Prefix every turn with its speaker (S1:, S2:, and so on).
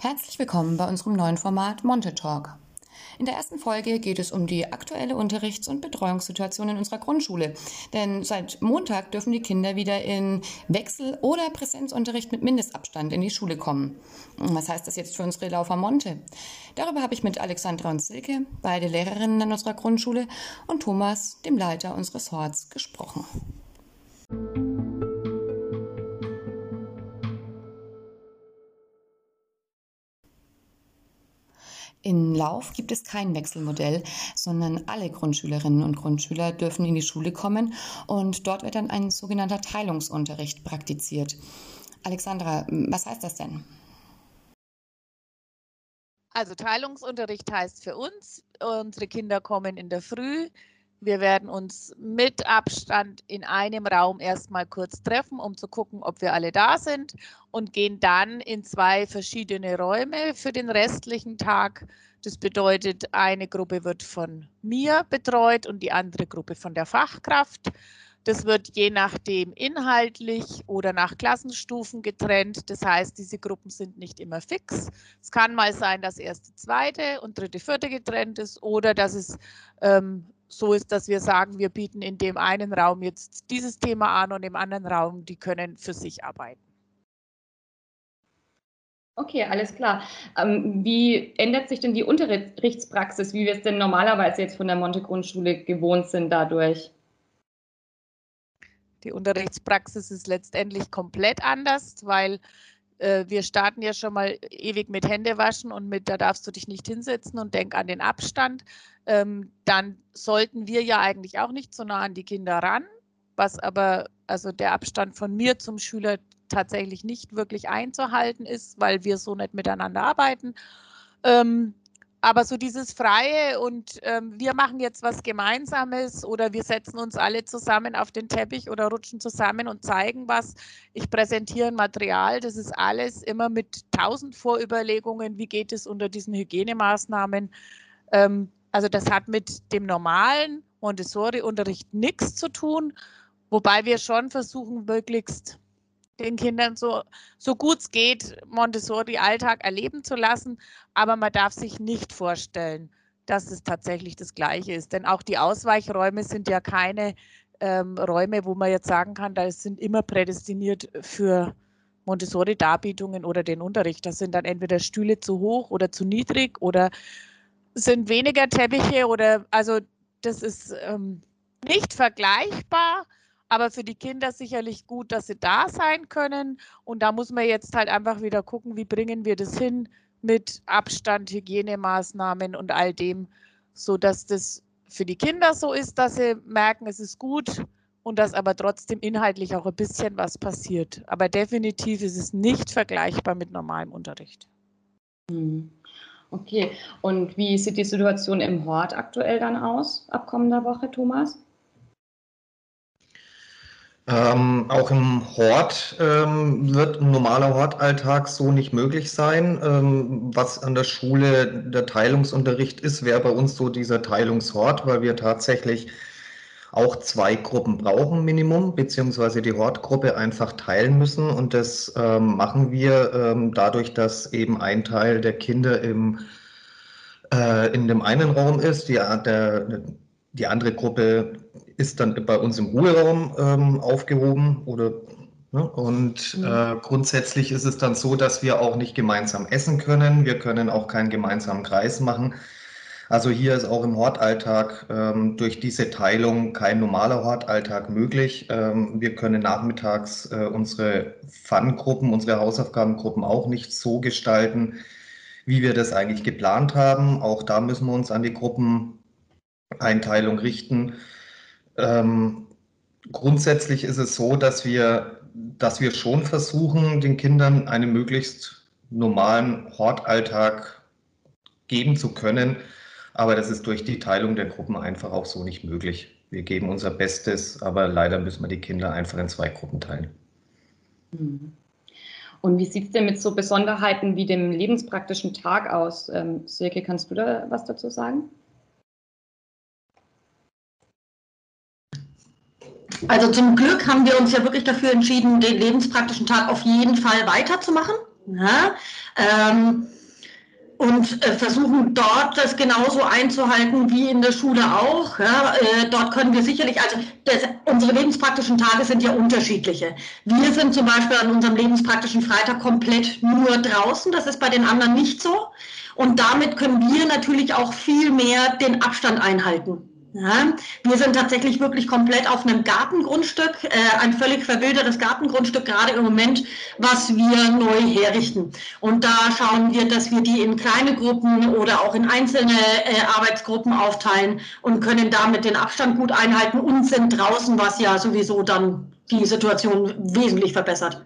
S1: Herzlich willkommen bei unserem neuen Format Monte Talk. In der ersten Folge geht es um die aktuelle Unterrichts- und Betreuungssituation in unserer Grundschule. Denn seit Montag dürfen die Kinder wieder in Wechsel- oder Präsenzunterricht mit Mindestabstand in die Schule kommen. Was heißt das jetzt für unsere Laufer Monte? Darüber habe ich mit Alexandra und Silke, beide Lehrerinnen an unserer Grundschule, und Thomas, dem Leiter unseres Horts, gesprochen. In Lauf gibt es kein Wechselmodell, sondern alle Grundschülerinnen und Grundschüler dürfen in die Schule kommen und dort wird dann ein sogenannter Teilungsunterricht praktiziert. Alexandra, was heißt das denn?
S2: Also Teilungsunterricht heißt für uns, unsere Kinder kommen in der Früh, wir werden uns mit Abstand in einem Raum erstmal kurz treffen, um zu gucken, ob wir alle da sind und gehen dann in zwei verschiedene Räume für den restlichen Tag. Das bedeutet, eine Gruppe wird von mir betreut und die andere Gruppe von der Fachkraft. Das wird je nachdem inhaltlich oder nach Klassenstufen getrennt. Das heißt, diese Gruppen sind nicht immer fix. Es kann mal sein, dass erste, zweite und dritte, vierte getrennt ist oder dass es ähm, so ist, dass wir sagen, wir bieten in dem einen Raum jetzt dieses Thema an und im anderen Raum, die können für sich arbeiten.
S1: Okay, alles klar. Ähm, wie ändert sich denn die Unterrichtspraxis, wie wir es denn normalerweise jetzt von der Monte Grundschule gewohnt sind dadurch?
S2: Die Unterrichtspraxis ist letztendlich komplett anders, weil äh, wir starten ja schon mal ewig mit Händewaschen und mit, da darfst du dich nicht hinsetzen und denk an den Abstand. Ähm, dann sollten wir ja eigentlich auch nicht so nah an die Kinder ran, was aber, also der Abstand von mir zum Schüler tatsächlich nicht wirklich einzuhalten ist, weil wir so nicht miteinander arbeiten. Ähm, aber so dieses Freie und ähm, wir machen jetzt was Gemeinsames oder wir setzen uns alle zusammen auf den Teppich oder rutschen zusammen und zeigen was. Ich präsentiere ein Material, das ist alles immer mit tausend Vorüberlegungen, wie geht es unter diesen Hygienemaßnahmen. Ähm, also das hat mit dem normalen Montessori-Unterricht nichts zu tun, wobei wir schon versuchen, möglichst den Kindern so, so gut es geht, Montessori-Alltag erleben zu lassen. Aber man darf sich nicht vorstellen, dass es tatsächlich das Gleiche ist. Denn auch die Ausweichräume sind ja keine ähm, Räume, wo man jetzt sagen kann, da sind immer prädestiniert für Montessori-Darbietungen oder den Unterricht. Das sind dann entweder Stühle zu hoch oder zu niedrig oder sind weniger Teppiche oder also das ist ähm, nicht vergleichbar aber für die Kinder sicherlich gut, dass sie da sein können. Und da muss man jetzt halt einfach wieder gucken, wie bringen wir das hin mit Abstand, Hygienemaßnahmen und all dem, sodass das für die Kinder so ist, dass sie merken, es ist gut und dass aber trotzdem inhaltlich auch ein bisschen was passiert. Aber definitiv ist es nicht vergleichbar mit normalem Unterricht.
S1: Hm. Okay, und wie sieht die Situation im Hort aktuell dann aus, ab kommender Woche, Thomas?
S3: Ähm, auch im Hort ähm, wird ein normaler Hortalltag so nicht möglich sein. Ähm, was an der Schule der Teilungsunterricht ist, wäre bei uns so dieser Teilungshort, weil wir tatsächlich auch zwei Gruppen brauchen, Minimum, beziehungsweise die Hortgruppe einfach teilen müssen. Und das ähm, machen wir ähm, dadurch, dass eben ein Teil der Kinder im, äh, in dem einen Raum ist, die, der, die andere Gruppe ist dann bei uns im Ruheraum ähm, aufgehoben oder ne? und mhm. äh, grundsätzlich ist es dann so, dass wir auch nicht gemeinsam essen können. Wir können auch keinen gemeinsamen Kreis machen. Also hier ist auch im Hortalltag ähm, durch diese Teilung kein normaler Hortalltag möglich. Ähm, wir können nachmittags äh, unsere Fun-Gruppen, unsere Hausaufgabengruppen auch nicht so gestalten, wie wir das eigentlich geplant haben. Auch da müssen wir uns an die Gruppeneinteilung richten. Ähm, grundsätzlich ist es so, dass wir, dass wir schon versuchen, den Kindern einen möglichst normalen Hortalltag geben zu können. Aber das ist durch die Teilung der Gruppen einfach auch so nicht möglich. Wir geben unser Bestes, aber leider müssen wir die Kinder einfach in zwei Gruppen teilen.
S1: Mhm. Und wie sieht es denn mit so Besonderheiten wie dem lebenspraktischen Tag aus? Ähm, Silke, kannst du da was dazu sagen?
S4: Also zum Glück haben wir uns ja wirklich dafür entschieden, den lebenspraktischen Tag auf jeden Fall weiterzumachen. Ja? Ähm, und äh, versuchen dort das genauso einzuhalten wie in der Schule auch. Ja, äh, dort können wir sicherlich, also das, unsere lebenspraktischen Tage sind ja unterschiedliche. Wir sind zum Beispiel an unserem lebenspraktischen Freitag komplett nur draußen, das ist bei den anderen nicht so. Und damit können wir natürlich auch viel mehr den Abstand einhalten. Ja, wir sind tatsächlich wirklich komplett auf einem Gartengrundstück, äh, ein völlig verwildertes Gartengrundstück gerade im Moment, was wir neu herrichten. Und da schauen wir, dass wir die in kleine Gruppen oder auch in einzelne äh, Arbeitsgruppen aufteilen und können damit den Abstand gut einhalten und sind draußen, was ja sowieso dann die Situation wesentlich verbessert.